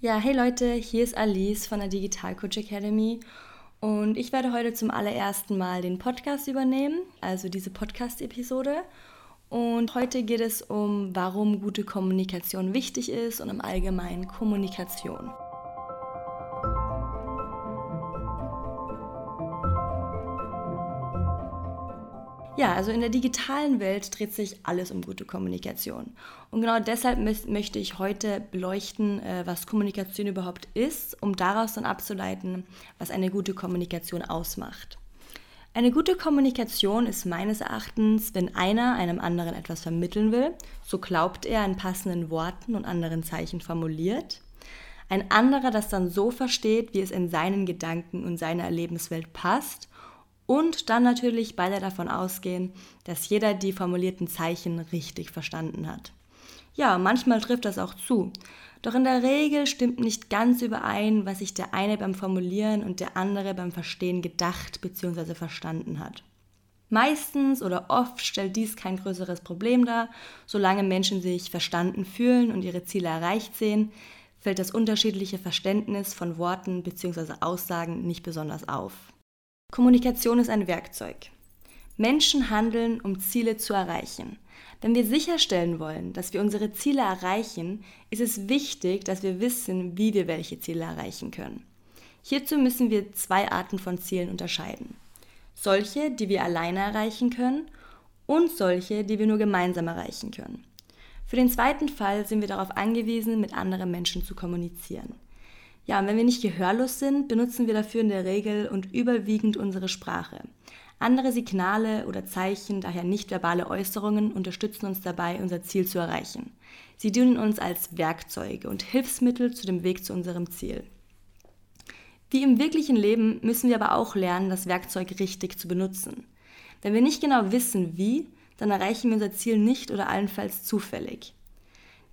Ja, hey Leute, hier ist Alice von der Digital Coach Academy und ich werde heute zum allerersten Mal den Podcast übernehmen, also diese Podcast-Episode. Und heute geht es um, warum gute Kommunikation wichtig ist und im Allgemeinen Kommunikation. Ja, also in der digitalen Welt dreht sich alles um gute Kommunikation. Und genau deshalb möchte ich heute beleuchten, äh, was Kommunikation überhaupt ist, um daraus dann abzuleiten, was eine gute Kommunikation ausmacht. Eine gute Kommunikation ist meines Erachtens, wenn einer einem anderen etwas vermitteln will, so glaubt er in passenden Worten und anderen Zeichen formuliert, ein anderer das dann so versteht, wie es in seinen Gedanken und seiner Erlebenswelt passt und dann natürlich beide davon ausgehen, dass jeder die formulierten Zeichen richtig verstanden hat. Ja, manchmal trifft das auch zu. Doch in der Regel stimmt nicht ganz überein, was sich der eine beim Formulieren und der andere beim Verstehen gedacht bzw. verstanden hat. Meistens oder oft stellt dies kein größeres Problem dar, solange Menschen sich verstanden fühlen und ihre Ziele erreicht sehen, fällt das unterschiedliche Verständnis von Worten bzw. Aussagen nicht besonders auf. Kommunikation ist ein Werkzeug. Menschen handeln, um Ziele zu erreichen. Wenn wir sicherstellen wollen, dass wir unsere Ziele erreichen, ist es wichtig, dass wir wissen, wie wir welche Ziele erreichen können. Hierzu müssen wir zwei Arten von Zielen unterscheiden. Solche, die wir alleine erreichen können und solche, die wir nur gemeinsam erreichen können. Für den zweiten Fall sind wir darauf angewiesen, mit anderen Menschen zu kommunizieren. Ja, und wenn wir nicht gehörlos sind, benutzen wir dafür in der Regel und überwiegend unsere Sprache. Andere Signale oder Zeichen, daher nicht verbale Äußerungen, unterstützen uns dabei, unser Ziel zu erreichen. Sie dienen uns als Werkzeuge und Hilfsmittel zu dem Weg zu unserem Ziel. Wie im wirklichen Leben müssen wir aber auch lernen, das Werkzeug richtig zu benutzen. Wenn wir nicht genau wissen, wie, dann erreichen wir unser Ziel nicht oder allenfalls zufällig.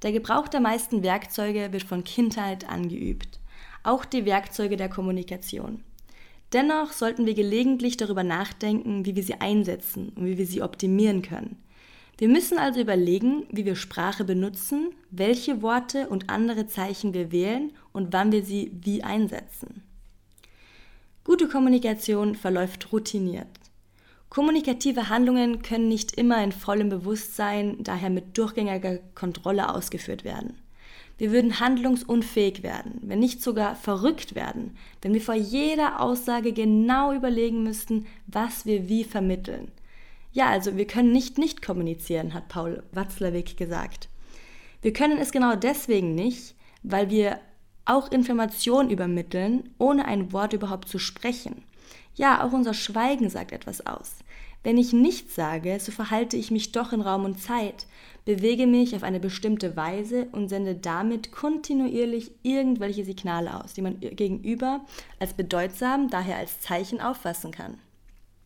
Der Gebrauch der meisten Werkzeuge wird von Kindheit angeübt auch die Werkzeuge der Kommunikation. Dennoch sollten wir gelegentlich darüber nachdenken, wie wir sie einsetzen und wie wir sie optimieren können. Wir müssen also überlegen, wie wir Sprache benutzen, welche Worte und andere Zeichen wir wählen und wann wir sie wie einsetzen. Gute Kommunikation verläuft routiniert. Kommunikative Handlungen können nicht immer in vollem Bewusstsein, daher mit durchgängiger Kontrolle ausgeführt werden. Wir würden handlungsunfähig werden, wenn nicht sogar verrückt werden, wenn wir vor jeder Aussage genau überlegen müssten, was wir wie vermitteln. Ja, also wir können nicht nicht kommunizieren, hat Paul Watzlawick gesagt. Wir können es genau deswegen nicht, weil wir auch Informationen übermitteln, ohne ein Wort überhaupt zu sprechen. Ja, auch unser Schweigen sagt etwas aus. Wenn ich nichts sage, so verhalte ich mich doch in Raum und Zeit, bewege mich auf eine bestimmte Weise und sende damit kontinuierlich irgendwelche Signale aus, die man gegenüber als bedeutsam, daher als Zeichen auffassen kann.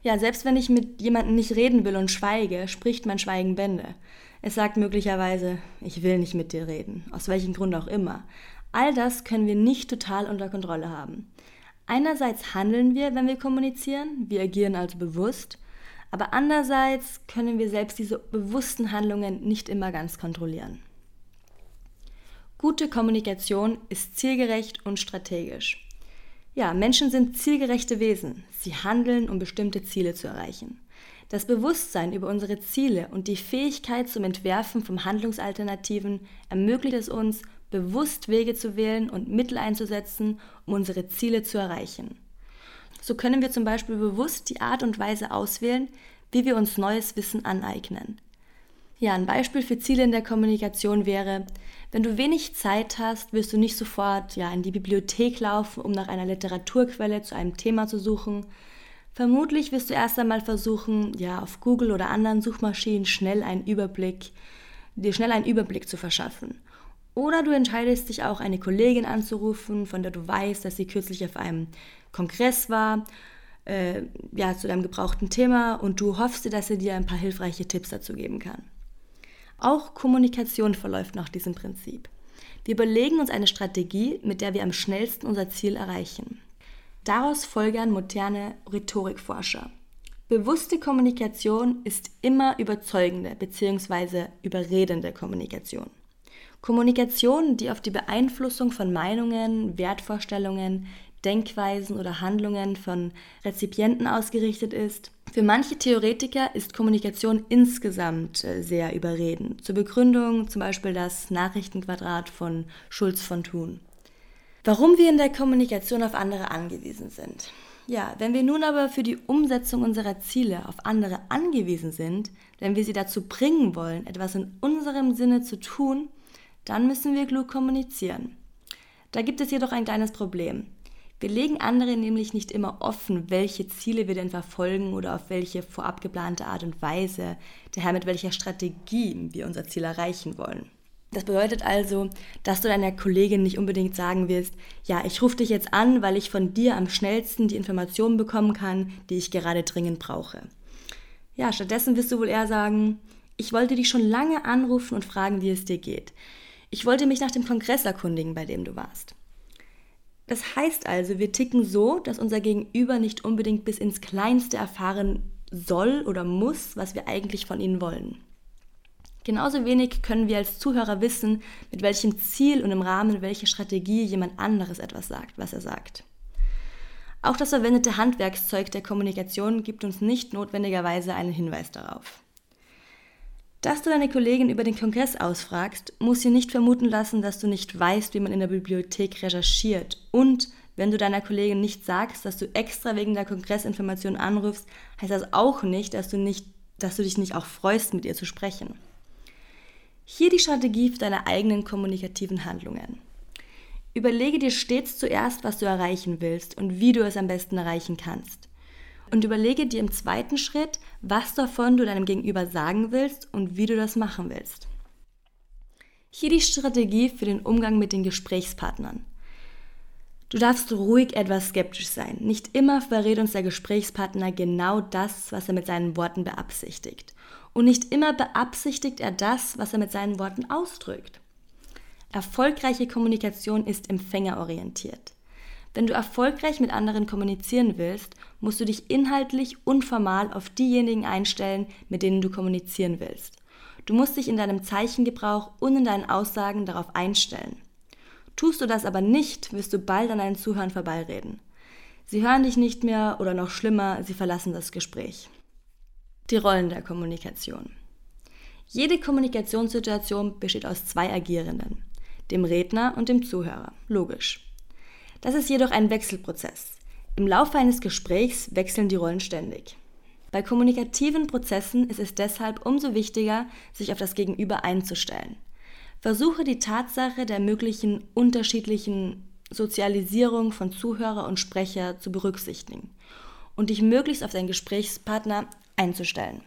Ja, selbst wenn ich mit jemandem nicht reden will und schweige, spricht mein Schweigen Bände. Es sagt möglicherweise, ich will nicht mit dir reden, aus welchem Grund auch immer. All das können wir nicht total unter Kontrolle haben. Einerseits handeln wir, wenn wir kommunizieren, wir agieren also bewusst, aber andererseits können wir selbst diese bewussten Handlungen nicht immer ganz kontrollieren. Gute Kommunikation ist zielgerecht und strategisch. Ja, Menschen sind zielgerechte Wesen. Sie handeln, um bestimmte Ziele zu erreichen. Das Bewusstsein über unsere Ziele und die Fähigkeit zum Entwerfen von Handlungsalternativen ermöglicht es uns, bewusst Wege zu wählen und Mittel einzusetzen, um unsere Ziele zu erreichen. So können wir zum Beispiel bewusst die Art und Weise auswählen, wie wir uns neues Wissen aneignen. Ja, ein Beispiel für Ziele in der Kommunikation wäre, wenn du wenig Zeit hast, wirst du nicht sofort ja, in die Bibliothek laufen, um nach einer Literaturquelle zu einem Thema zu suchen. Vermutlich wirst du erst einmal versuchen, ja, auf Google oder anderen Suchmaschinen schnell einen Überblick, dir schnell einen Überblick zu verschaffen. Oder du entscheidest dich auch, eine Kollegin anzurufen, von der du weißt, dass sie kürzlich auf einem Kongress war, äh, ja, zu deinem gebrauchten Thema und du hoffst, dass er dir ein paar hilfreiche Tipps dazu geben kann. Auch Kommunikation verläuft nach diesem Prinzip. Wir überlegen uns eine Strategie, mit der wir am schnellsten unser Ziel erreichen. Daraus folgern moderne Rhetorikforscher. Bewusste Kommunikation ist immer überzeugende bzw. überredende Kommunikation. Kommunikation, die auf die Beeinflussung von Meinungen, Wertvorstellungen, Denkweisen oder Handlungen von Rezipienten ausgerichtet ist. Für manche Theoretiker ist Kommunikation insgesamt äh, sehr überredend. Zur Begründung zum Beispiel das Nachrichtenquadrat von Schulz von Thun. Warum wir in der Kommunikation auf andere angewiesen sind. Ja, wenn wir nun aber für die Umsetzung unserer Ziele auf andere angewiesen sind, wenn wir sie dazu bringen wollen, etwas in unserem Sinne zu tun, dann müssen wir klug kommunizieren. Da gibt es jedoch ein kleines Problem. Wir legen anderen nämlich nicht immer offen, welche Ziele wir denn verfolgen oder auf welche vorab geplante Art und Weise, daher mit welcher Strategie wir unser Ziel erreichen wollen. Das bedeutet also, dass du deiner Kollegin nicht unbedingt sagen wirst, ja, ich rufe dich jetzt an, weil ich von dir am schnellsten die Informationen bekommen kann, die ich gerade dringend brauche. Ja, stattdessen wirst du wohl eher sagen, ich wollte dich schon lange anrufen und fragen, wie es dir geht. Ich wollte mich nach dem Kongress erkundigen, bei dem du warst. Das heißt also, wir ticken so, dass unser Gegenüber nicht unbedingt bis ins Kleinste erfahren soll oder muss, was wir eigentlich von ihnen wollen. Genauso wenig können wir als Zuhörer wissen, mit welchem Ziel und im Rahmen welcher Strategie jemand anderes etwas sagt, was er sagt. Auch das verwendete Handwerkszeug der Kommunikation gibt uns nicht notwendigerweise einen Hinweis darauf. Dass du deine Kollegin über den Kongress ausfragst, muss sie nicht vermuten lassen, dass du nicht weißt, wie man in der Bibliothek recherchiert. Und wenn du deiner Kollegin nicht sagst, dass du extra wegen der Kongressinformation anrufst, heißt das auch nicht, dass du, nicht, dass du dich nicht auch freust, mit ihr zu sprechen. Hier die Strategie für deine eigenen kommunikativen Handlungen. Überlege dir stets zuerst, was du erreichen willst und wie du es am besten erreichen kannst. Und überlege dir im zweiten Schritt, was davon du deinem Gegenüber sagen willst und wie du das machen willst. Hier die Strategie für den Umgang mit den Gesprächspartnern. Du darfst ruhig etwas skeptisch sein. Nicht immer verrät uns der Gesprächspartner genau das, was er mit seinen Worten beabsichtigt. Und nicht immer beabsichtigt er das, was er mit seinen Worten ausdrückt. Erfolgreiche Kommunikation ist empfängerorientiert. Wenn du erfolgreich mit anderen kommunizieren willst, musst du dich inhaltlich und formal auf diejenigen einstellen, mit denen du kommunizieren willst. Du musst dich in deinem Zeichengebrauch und in deinen Aussagen darauf einstellen. Tust du das aber nicht, wirst du bald an deinen Zuhörern vorbeireden. Sie hören dich nicht mehr oder noch schlimmer, sie verlassen das Gespräch. Die Rollen der Kommunikation. Jede Kommunikationssituation besteht aus zwei Agierenden, dem Redner und dem Zuhörer. Logisch. Das ist jedoch ein Wechselprozess. Im Laufe eines Gesprächs wechseln die Rollen ständig. Bei kommunikativen Prozessen ist es deshalb umso wichtiger, sich auf das Gegenüber einzustellen. Versuche die Tatsache der möglichen unterschiedlichen Sozialisierung von Zuhörer und Sprecher zu berücksichtigen und dich möglichst auf deinen Gesprächspartner einzustellen.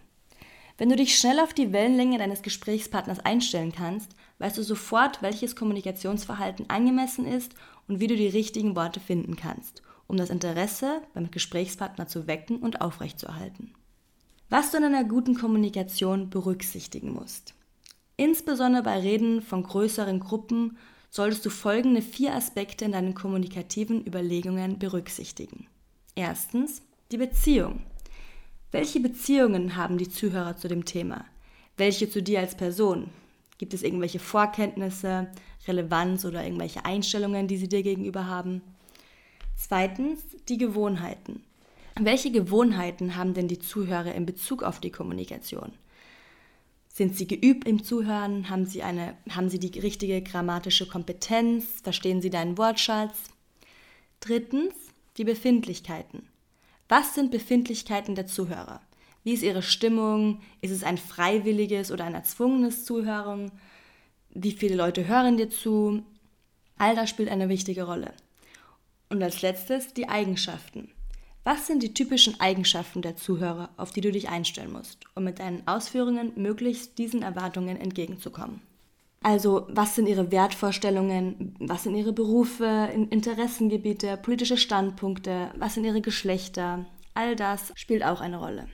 Wenn du dich schnell auf die Wellenlänge deines Gesprächspartners einstellen kannst, weißt du sofort, welches Kommunikationsverhalten angemessen ist und wie du die richtigen Worte finden kannst, um das Interesse beim Gesprächspartner zu wecken und aufrechtzuerhalten. Was du in einer guten Kommunikation berücksichtigen musst. Insbesondere bei Reden von größeren Gruppen solltest du folgende vier Aspekte in deinen kommunikativen Überlegungen berücksichtigen. Erstens die Beziehung. Welche Beziehungen haben die Zuhörer zu dem Thema? Welche zu dir als Person? Gibt es irgendwelche Vorkenntnisse, Relevanz oder irgendwelche Einstellungen, die sie dir gegenüber haben? Zweitens, die Gewohnheiten. Welche Gewohnheiten haben denn die Zuhörer in Bezug auf die Kommunikation? Sind sie geübt im Zuhören? Haben sie, eine, haben sie die richtige grammatische Kompetenz? Verstehen sie deinen Wortschatz? Drittens, die Befindlichkeiten. Was sind Befindlichkeiten der Zuhörer? Wie ist ihre Stimmung? Ist es ein freiwilliges oder ein erzwungenes Zuhören? Wie viele Leute hören dir zu? All das spielt eine wichtige Rolle. Und als letztes die Eigenschaften. Was sind die typischen Eigenschaften der Zuhörer, auf die du dich einstellen musst, um mit deinen Ausführungen möglichst diesen Erwartungen entgegenzukommen? Also, was sind ihre Wertvorstellungen? Was sind ihre Berufe, Interessengebiete, politische Standpunkte? Was sind ihre Geschlechter? All das spielt auch eine Rolle.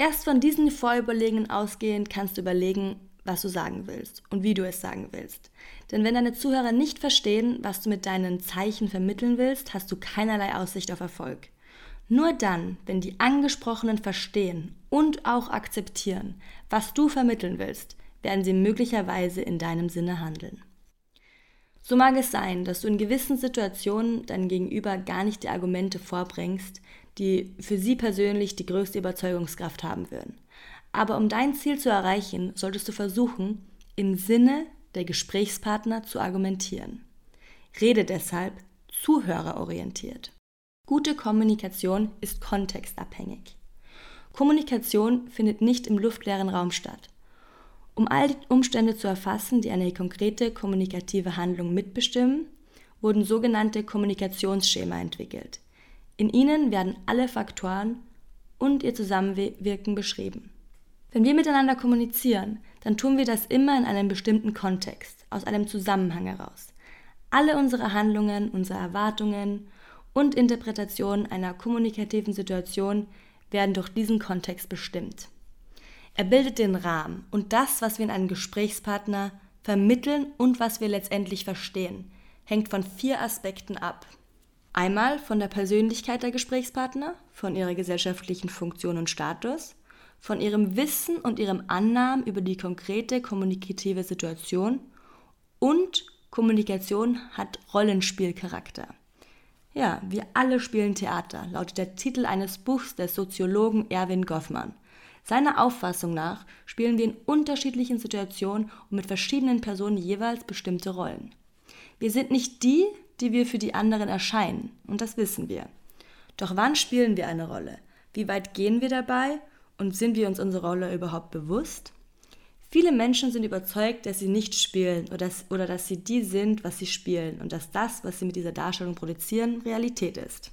Erst von diesen Vorüberlegungen ausgehend kannst du überlegen, was du sagen willst und wie du es sagen willst. Denn wenn deine Zuhörer nicht verstehen, was du mit deinen Zeichen vermitteln willst, hast du keinerlei Aussicht auf Erfolg. Nur dann, wenn die Angesprochenen verstehen und auch akzeptieren, was du vermitteln willst, werden sie möglicherweise in deinem Sinne handeln. So mag es sein, dass du in gewissen Situationen dein Gegenüber gar nicht die Argumente vorbringst, die für sie persönlich die größte Überzeugungskraft haben würden. Aber um dein Ziel zu erreichen, solltest du versuchen, im Sinne der Gesprächspartner zu argumentieren. Rede deshalb zuhörerorientiert. Gute Kommunikation ist kontextabhängig. Kommunikation findet nicht im luftleeren Raum statt. Um all die Umstände zu erfassen, die eine konkrete kommunikative Handlung mitbestimmen, wurden sogenannte Kommunikationsschema entwickelt. In ihnen werden alle Faktoren und ihr Zusammenwirken beschrieben. Wenn wir miteinander kommunizieren, dann tun wir das immer in einem bestimmten Kontext, aus einem Zusammenhang heraus. Alle unsere Handlungen, unsere Erwartungen und Interpretationen einer kommunikativen Situation werden durch diesen Kontext bestimmt. Er bildet den Rahmen und das, was wir in einem Gesprächspartner vermitteln und was wir letztendlich verstehen, hängt von vier Aspekten ab. Einmal von der Persönlichkeit der Gesprächspartner, von ihrer gesellschaftlichen Funktion und Status, von ihrem Wissen und ihrem Annahmen über die konkrete kommunikative Situation und Kommunikation hat Rollenspielcharakter. Ja, wir alle spielen Theater, lautet der Titel eines Buchs des Soziologen Erwin Goffmann. Seiner Auffassung nach spielen wir in unterschiedlichen Situationen und mit verschiedenen Personen jeweils bestimmte Rollen. Wir sind nicht die, die wir für die anderen erscheinen, und das wissen wir. Doch wann spielen wir eine Rolle? Wie weit gehen wir dabei? Und sind wir uns unserer Rolle überhaupt bewusst? Viele Menschen sind überzeugt, dass sie nicht spielen oder dass, oder dass sie die sind, was sie spielen und dass das, was sie mit dieser Darstellung produzieren, Realität ist.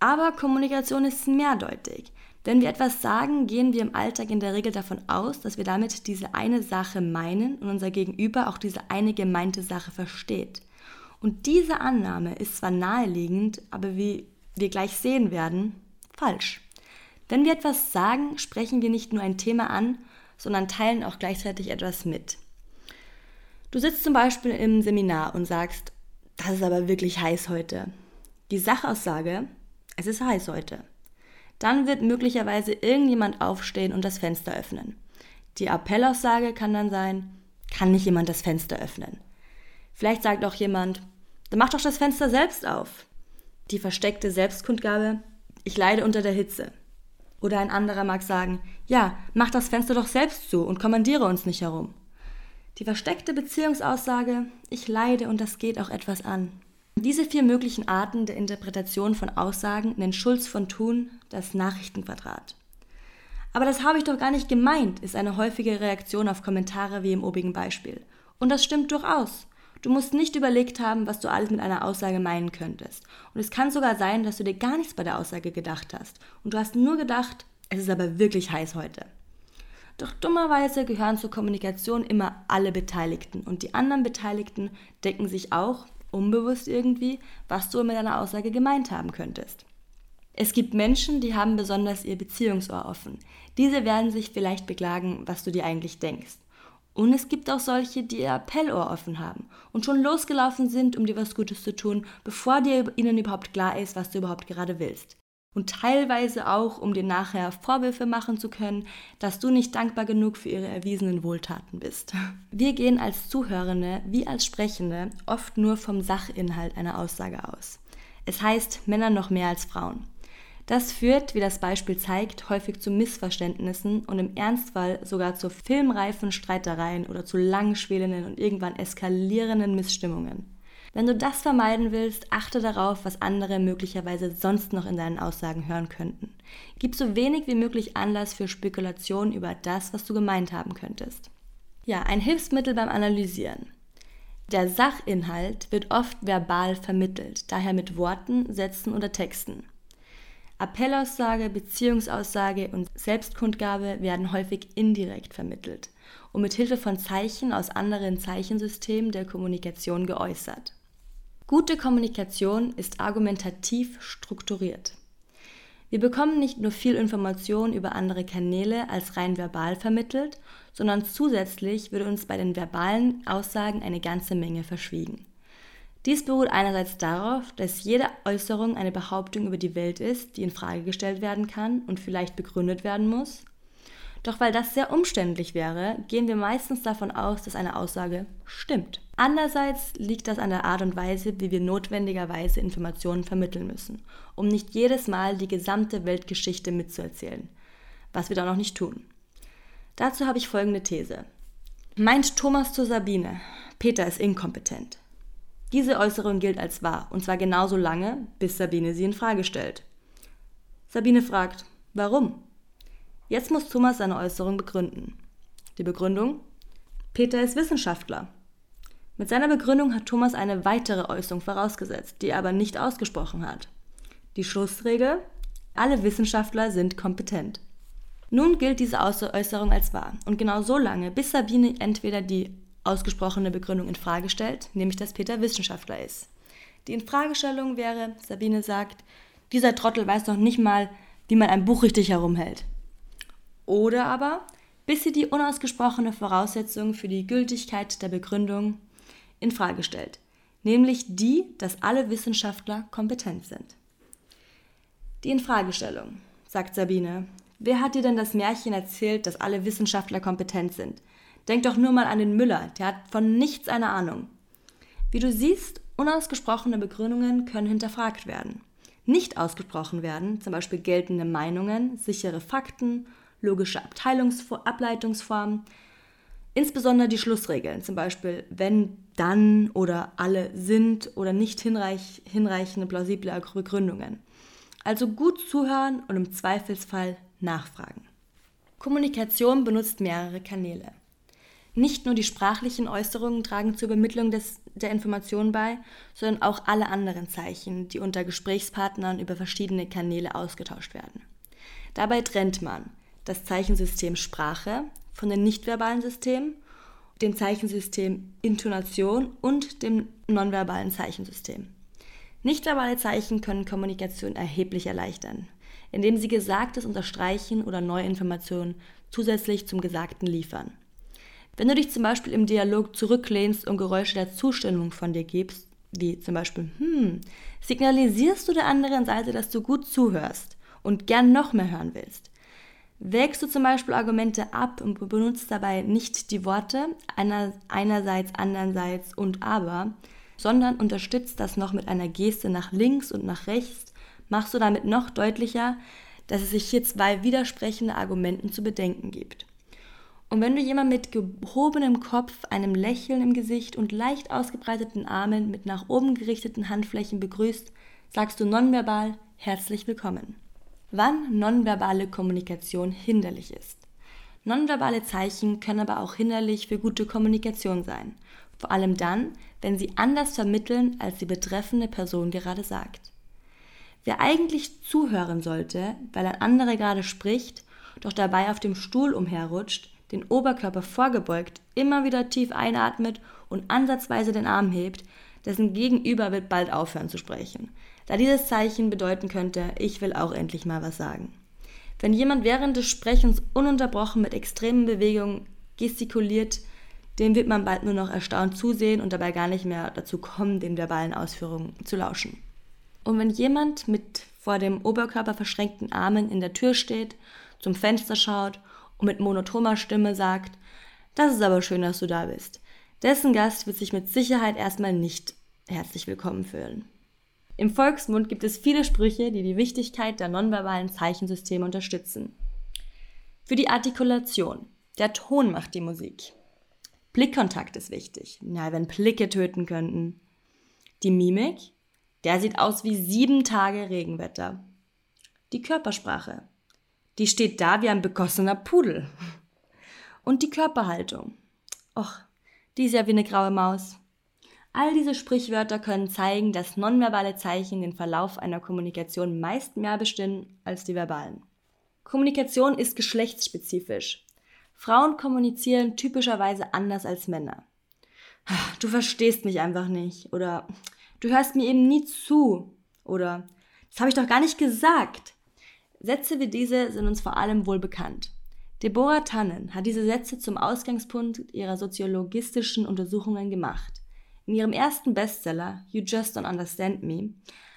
Aber Kommunikation ist mehrdeutig. Wenn wir etwas sagen, gehen wir im Alltag in der Regel davon aus, dass wir damit diese eine Sache meinen und unser Gegenüber auch diese eine gemeinte Sache versteht. Und diese Annahme ist zwar naheliegend, aber wie wir gleich sehen werden, falsch. Wenn wir etwas sagen, sprechen wir nicht nur ein Thema an, sondern teilen auch gleichzeitig etwas mit. Du sitzt zum Beispiel im Seminar und sagst, das ist aber wirklich heiß heute. Die Sachaussage, es ist heiß heute. Dann wird möglicherweise irgendjemand aufstehen und das Fenster öffnen. Die Appellaussage kann dann sein, kann nicht jemand das Fenster öffnen. Vielleicht sagt auch jemand, dann mach doch das Fenster selbst auf. Die versteckte Selbstkundgabe, ich leide unter der Hitze. Oder ein anderer mag sagen, ja, mach das Fenster doch selbst zu und kommandiere uns nicht herum. Die versteckte Beziehungsaussage, ich leide und das geht auch etwas an. Diese vier möglichen Arten der Interpretation von Aussagen nennt Schulz von Thun das Nachrichtenquadrat. Aber das habe ich doch gar nicht gemeint, ist eine häufige Reaktion auf Kommentare wie im obigen Beispiel. Und das stimmt durchaus. Du musst nicht überlegt haben, was du alles mit einer Aussage meinen könntest. Und es kann sogar sein, dass du dir gar nichts bei der Aussage gedacht hast. Und du hast nur gedacht, es ist aber wirklich heiß heute. Doch dummerweise gehören zur Kommunikation immer alle Beteiligten und die anderen Beteiligten decken sich auch unbewusst irgendwie, was du mit deiner Aussage gemeint haben könntest. Es gibt Menschen, die haben besonders ihr Beziehungsohr offen. Diese werden sich vielleicht beklagen, was du dir eigentlich denkst. Und es gibt auch solche, die ihr Appellohr offen haben und schon losgelaufen sind, um dir was Gutes zu tun, bevor dir ihnen überhaupt klar ist, was du überhaupt gerade willst und teilweise auch, um dir nachher Vorwürfe machen zu können, dass du nicht dankbar genug für ihre erwiesenen Wohltaten bist. Wir gehen als Zuhörende wie als Sprechende oft nur vom Sachinhalt einer Aussage aus. Es heißt Männer noch mehr als Frauen. Das führt, wie das Beispiel zeigt, häufig zu Missverständnissen und im Ernstfall sogar zu filmreifen Streitereien oder zu langschwelenden und irgendwann eskalierenden Missstimmungen. Wenn du das vermeiden willst, achte darauf, was andere möglicherweise sonst noch in deinen Aussagen hören könnten. Gib so wenig wie möglich Anlass für Spekulationen über das, was du gemeint haben könntest. Ja, ein Hilfsmittel beim Analysieren. Der Sachinhalt wird oft verbal vermittelt, daher mit Worten, Sätzen oder Texten. Appellaussage, Beziehungsaussage und Selbstkundgabe werden häufig indirekt vermittelt und mit Hilfe von Zeichen aus anderen Zeichensystemen der Kommunikation geäußert. Gute Kommunikation ist argumentativ strukturiert. Wir bekommen nicht nur viel Information über andere Kanäle als rein verbal vermittelt, sondern zusätzlich wird uns bei den verbalen Aussagen eine ganze Menge verschwiegen. Dies beruht einerseits darauf, dass jede Äußerung eine Behauptung über die Welt ist, die in Frage gestellt werden kann und vielleicht begründet werden muss. Doch weil das sehr umständlich wäre, gehen wir meistens davon aus, dass eine Aussage stimmt. Andererseits liegt das an der Art und Weise, wie wir notwendigerweise Informationen vermitteln müssen, um nicht jedes Mal die gesamte Weltgeschichte mitzuerzählen, was wir da noch nicht tun. Dazu habe ich folgende These. Meint Thomas zu Sabine, Peter ist inkompetent. Diese Äußerung gilt als wahr, und zwar genauso lange, bis Sabine sie in Frage stellt. Sabine fragt, warum? Jetzt muss Thomas seine Äußerung begründen. Die Begründung? Peter ist Wissenschaftler. Mit seiner Begründung hat Thomas eine weitere Äußerung vorausgesetzt, die er aber nicht ausgesprochen hat. Die Schlussregel? Alle Wissenschaftler sind kompetent. Nun gilt diese Äußerung als wahr und genau so lange, bis Sabine entweder die ausgesprochene Begründung in Frage stellt, nämlich dass Peter Wissenschaftler ist. Die Infragestellung wäre, Sabine sagt, dieser Trottel weiß noch nicht mal, wie man ein Buch richtig herumhält. Oder aber, bis sie die unausgesprochene Voraussetzung für die Gültigkeit der Begründung in Frage stellt, nämlich die, dass alle Wissenschaftler kompetent sind. Die Infragestellung, sagt Sabine. Wer hat dir denn das Märchen erzählt, dass alle Wissenschaftler kompetent sind? Denk doch nur mal an den Müller, der hat von nichts eine Ahnung. Wie du siehst, unausgesprochene Begründungen können hinterfragt werden. Nicht ausgesprochen werden, zum Beispiel geltende Meinungen, sichere Fakten, logische Ableitungsformen, insbesondere die Schlussregeln, zum Beispiel wenn, dann oder alle sind oder nicht hinreich, hinreichende plausible Begründungen. Also gut zuhören und im Zweifelsfall nachfragen. Kommunikation benutzt mehrere Kanäle. Nicht nur die sprachlichen Äußerungen tragen zur Übermittlung des, der Information bei, sondern auch alle anderen Zeichen, die unter Gesprächspartnern über verschiedene Kanäle ausgetauscht werden. Dabei trennt man das Zeichensystem Sprache von dem nichtverbalen System, dem Zeichensystem Intonation und dem nonverbalen Zeichensystem. Nichtverbale Zeichen können Kommunikation erheblich erleichtern, indem sie Gesagtes unterstreichen oder neue Informationen zusätzlich zum Gesagten liefern. Wenn du dich zum Beispiel im Dialog zurücklehnst und Geräusche der Zustimmung von dir gibst, wie zum Beispiel, hm, signalisierst du der anderen Seite, dass du gut zuhörst und gern noch mehr hören willst. Wägst du zum Beispiel Argumente ab und benutzt dabei nicht die Worte einer, einerseits, andererseits und aber, sondern unterstützt das noch mit einer Geste nach links und nach rechts, machst du damit noch deutlicher, dass es sich hier zwei widersprechende Argumenten zu bedenken gibt. Und wenn du jemanden mit gehobenem Kopf, einem Lächeln im Gesicht und leicht ausgebreiteten Armen mit nach oben gerichteten Handflächen begrüßt, sagst du nonverbal herzlich willkommen. Wann nonverbale Kommunikation hinderlich ist. Nonverbale Zeichen können aber auch hinderlich für gute Kommunikation sein, vor allem dann, wenn sie anders vermitteln, als die betreffende Person gerade sagt. Wer eigentlich zuhören sollte, weil ein anderer gerade spricht, doch dabei auf dem Stuhl umherrutscht, den Oberkörper vorgebeugt, immer wieder tief einatmet und ansatzweise den Arm hebt, dessen Gegenüber wird bald aufhören zu sprechen, da dieses Zeichen bedeuten könnte, ich will auch endlich mal was sagen. Wenn jemand während des Sprechens ununterbrochen mit extremen Bewegungen gestikuliert, dem wird man bald nur noch erstaunt zusehen und dabei gar nicht mehr dazu kommen, den verbalen Ausführungen zu lauschen. Und wenn jemand mit vor dem Oberkörper verschränkten Armen in der Tür steht, zum Fenster schaut und mit monotoner Stimme sagt, das ist aber schön, dass du da bist. Dessen Gast wird sich mit Sicherheit erstmal nicht herzlich willkommen fühlen. Im Volksmund gibt es viele Sprüche, die die Wichtigkeit der nonverbalen Zeichensysteme unterstützen. Für die Artikulation. Der Ton macht die Musik. Blickkontakt ist wichtig. Ja, wenn Blicke töten könnten. Die Mimik. Der sieht aus wie sieben Tage Regenwetter. Die Körpersprache. Die steht da wie ein begossener Pudel. Und die Körperhaltung. Och, die ist ja wie eine graue Maus. All diese Sprichwörter können zeigen, dass nonverbale Zeichen den Verlauf einer Kommunikation meist mehr bestimmen als die verbalen. Kommunikation ist geschlechtsspezifisch. Frauen kommunizieren typischerweise anders als Männer. Du verstehst mich einfach nicht oder du hörst mir eben nie zu oder das habe ich doch gar nicht gesagt. Sätze wie diese sind uns vor allem wohl bekannt. Deborah Tannen hat diese Sätze zum Ausgangspunkt ihrer soziologistischen Untersuchungen gemacht. In ihrem ersten Bestseller You Just Don't Understand Me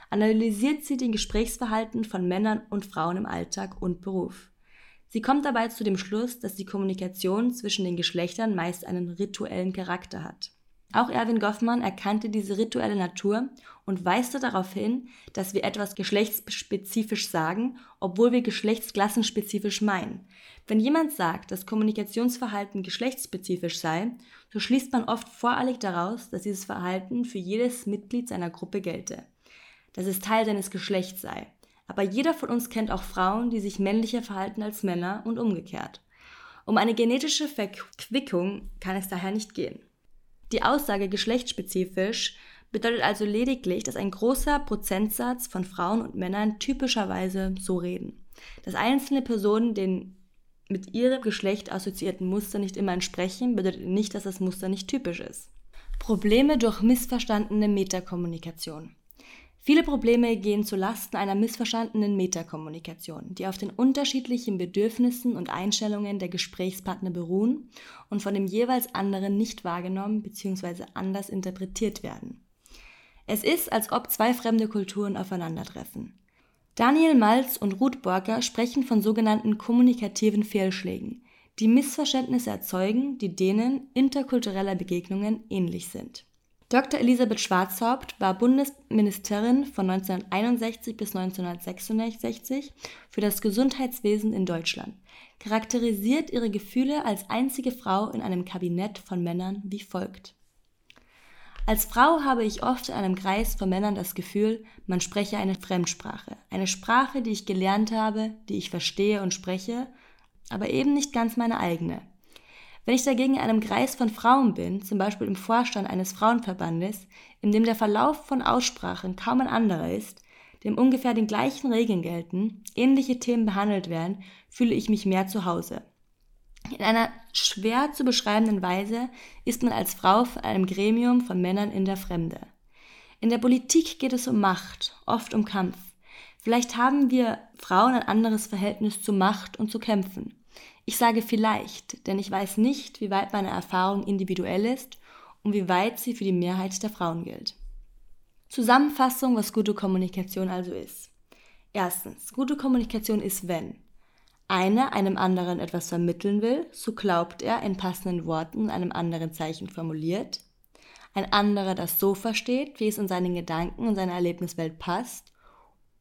analysiert sie den Gesprächsverhalten von Männern und Frauen im Alltag und Beruf. Sie kommt dabei zu dem Schluss, dass die Kommunikation zwischen den Geschlechtern meist einen rituellen Charakter hat. Auch Erwin Goffmann erkannte diese rituelle Natur und weiste darauf hin, dass wir etwas geschlechtsspezifisch sagen, obwohl wir geschlechtsklassenspezifisch meinen. Wenn jemand sagt, dass Kommunikationsverhalten geschlechtsspezifisch sei, so schließt man oft voreilig daraus, dass dieses Verhalten für jedes Mitglied seiner Gruppe gelte, dass es Teil seines Geschlechts sei. Aber jeder von uns kennt auch Frauen, die sich männlicher verhalten als Männer und umgekehrt. Um eine genetische Verquickung kann es daher nicht gehen. Die Aussage geschlechtsspezifisch bedeutet also lediglich, dass ein großer Prozentsatz von Frauen und Männern typischerweise so reden. Dass einzelne Personen den mit ihrem Geschlecht assoziierten Muster nicht immer entsprechen, bedeutet nicht, dass das Muster nicht typisch ist. Probleme durch missverstandene Metakommunikation. Viele Probleme gehen zu Lasten einer missverstandenen Metakommunikation, die auf den unterschiedlichen Bedürfnissen und Einstellungen der Gesprächspartner beruhen und von dem jeweils anderen nicht wahrgenommen bzw. anders interpretiert werden. Es ist, als ob zwei fremde Kulturen aufeinandertreffen. Daniel Malz und Ruth Borker sprechen von sogenannten kommunikativen Fehlschlägen, die Missverständnisse erzeugen, die denen interkultureller Begegnungen ähnlich sind. Dr. Elisabeth Schwarzhaupt war Bundesministerin von 1961 bis 1966 für das Gesundheitswesen in Deutschland, charakterisiert ihre Gefühle als einzige Frau in einem Kabinett von Männern wie folgt. Als Frau habe ich oft in einem Kreis von Männern das Gefühl, man spreche eine Fremdsprache, eine Sprache, die ich gelernt habe, die ich verstehe und spreche, aber eben nicht ganz meine eigene. Wenn ich dagegen in einem Kreis von Frauen bin, zum Beispiel im Vorstand eines Frauenverbandes, in dem der Verlauf von Aussprachen kaum ein anderer ist, dem ungefähr den gleichen Regeln gelten, ähnliche Themen behandelt werden, fühle ich mich mehr zu Hause. In einer schwer zu beschreibenden Weise ist man als Frau von einem Gremium von Männern in der Fremde. In der Politik geht es um Macht, oft um Kampf. Vielleicht haben wir Frauen ein anderes Verhältnis zu Macht und zu Kämpfen. Ich sage vielleicht, denn ich weiß nicht, wie weit meine Erfahrung individuell ist und wie weit sie für die Mehrheit der Frauen gilt. Zusammenfassung, was gute Kommunikation also ist. Erstens, gute Kommunikation ist, wenn einer einem anderen etwas vermitteln will, so glaubt er in passenden Worten einem anderen Zeichen formuliert, ein anderer das so versteht, wie es in seinen Gedanken und seiner Erlebniswelt passt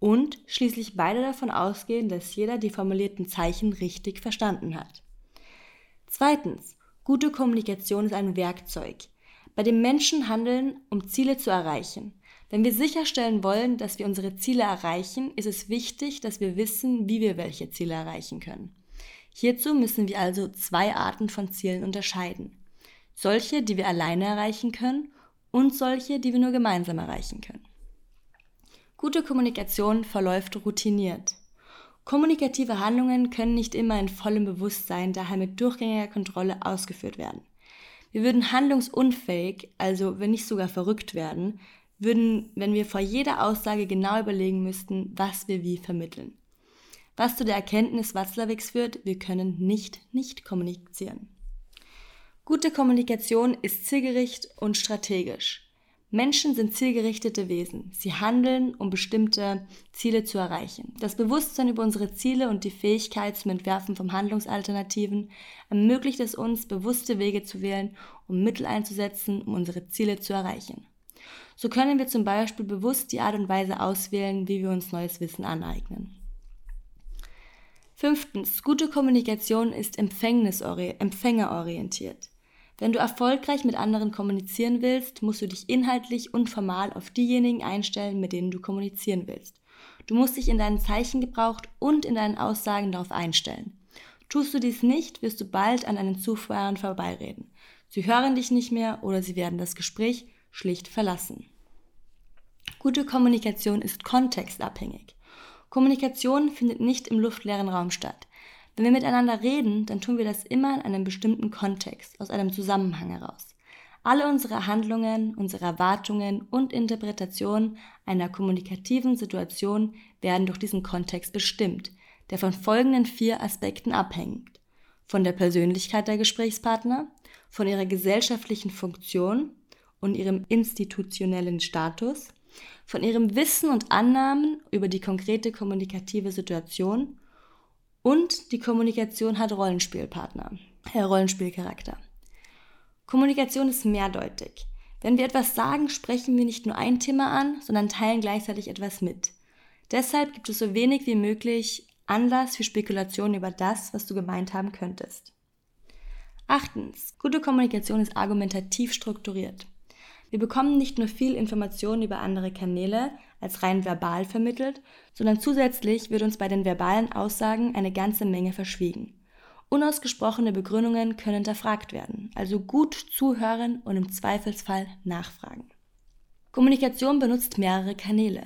und schließlich beide davon ausgehen, dass jeder die formulierten Zeichen richtig verstanden hat. Zweitens, gute Kommunikation ist ein Werkzeug, bei dem Menschen handeln, um Ziele zu erreichen. Wenn wir sicherstellen wollen, dass wir unsere Ziele erreichen, ist es wichtig, dass wir wissen, wie wir welche Ziele erreichen können. Hierzu müssen wir also zwei Arten von Zielen unterscheiden. Solche, die wir alleine erreichen können und solche, die wir nur gemeinsam erreichen können. Gute Kommunikation verläuft routiniert. Kommunikative Handlungen können nicht immer in vollem Bewusstsein, daher mit durchgängiger Kontrolle ausgeführt werden. Wir würden handlungsunfähig, also wenn nicht sogar verrückt werden, würden, wenn wir vor jeder Aussage genau überlegen müssten, was wir wie vermitteln. Was zu der Erkenntnis Watzlawicks führt, wir können nicht nicht kommunizieren. Gute Kommunikation ist zielgerichtet und strategisch. Menschen sind zielgerichtete Wesen. Sie handeln, um bestimmte Ziele zu erreichen. Das Bewusstsein über unsere Ziele und die Fähigkeit zum Entwerfen von Handlungsalternativen ermöglicht es uns, bewusste Wege zu wählen, um Mittel einzusetzen, um unsere Ziele zu erreichen. So können wir zum Beispiel bewusst die Art und Weise auswählen, wie wir uns neues Wissen aneignen. Fünftens, gute Kommunikation ist empfängerorientiert. Wenn du erfolgreich mit anderen kommunizieren willst, musst du dich inhaltlich und formal auf diejenigen einstellen, mit denen du kommunizieren willst. Du musst dich in deinen Zeichengebrauch und in deinen Aussagen darauf einstellen. Tust du dies nicht, wirst du bald an einen Zuhörern vorbeireden. Sie hören dich nicht mehr oder sie werden das Gespräch schlicht verlassen. Gute Kommunikation ist kontextabhängig. Kommunikation findet nicht im luftleeren Raum statt. Wenn wir miteinander reden, dann tun wir das immer in einem bestimmten Kontext, aus einem Zusammenhang heraus. Alle unsere Handlungen, unsere Erwartungen und Interpretationen einer kommunikativen Situation werden durch diesen Kontext bestimmt, der von folgenden vier Aspekten abhängt. Von der Persönlichkeit der Gesprächspartner, von ihrer gesellschaftlichen Funktion und ihrem institutionellen Status, von ihrem Wissen und Annahmen über die konkrete kommunikative Situation Und die Kommunikation hat Rollenspielpartner, äh, Rollenspielcharakter. Kommunikation ist mehrdeutig. Wenn wir etwas sagen, sprechen wir nicht nur ein Thema an, sondern teilen gleichzeitig etwas mit. Deshalb gibt es so wenig wie möglich Anlass für Spekulationen über das, was du gemeint haben könntest. Achtens. Gute Kommunikation ist argumentativ strukturiert. Wir bekommen nicht nur viel Informationen über andere Kanäle als rein verbal vermittelt, sondern zusätzlich wird uns bei den verbalen Aussagen eine ganze Menge verschwiegen. Unausgesprochene Begründungen können hinterfragt werden, also gut zuhören und im Zweifelsfall nachfragen. Kommunikation benutzt mehrere Kanäle.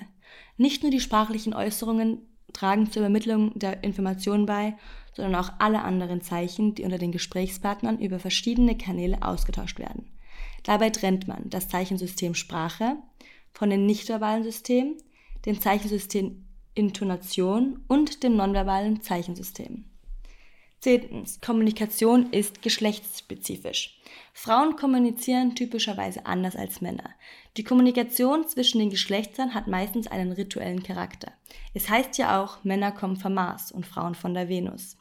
Nicht nur die sprachlichen Äußerungen tragen zur Übermittlung der Informationen bei, sondern auch alle anderen Zeichen, die unter den Gesprächspartnern über verschiedene Kanäle ausgetauscht werden. Dabei trennt man das Zeichensystem Sprache von dem nichtverbalen System, dem Zeichensystem Intonation und dem nonverbalen Zeichensystem. Zehntens. Kommunikation ist geschlechtsspezifisch. Frauen kommunizieren typischerweise anders als Männer. Die Kommunikation zwischen den Geschlechtern hat meistens einen rituellen Charakter. Es heißt ja auch, Männer kommen vom Mars und Frauen von der Venus.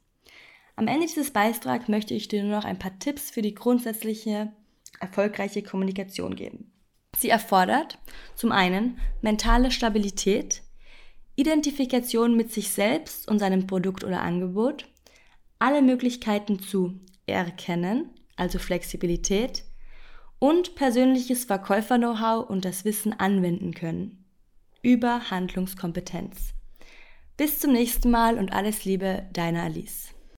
Am Ende dieses Beitrags möchte ich dir nur noch ein paar Tipps für die grundsätzliche erfolgreiche Kommunikation geben. Sie erfordert zum einen mentale Stabilität, Identifikation mit sich selbst und seinem Produkt oder Angebot, alle Möglichkeiten zu erkennen, also Flexibilität, und persönliches Verkäufer-Know-how und das Wissen anwenden können. Über Handlungskompetenz. Bis zum nächsten Mal und alles Liebe, deine Alice.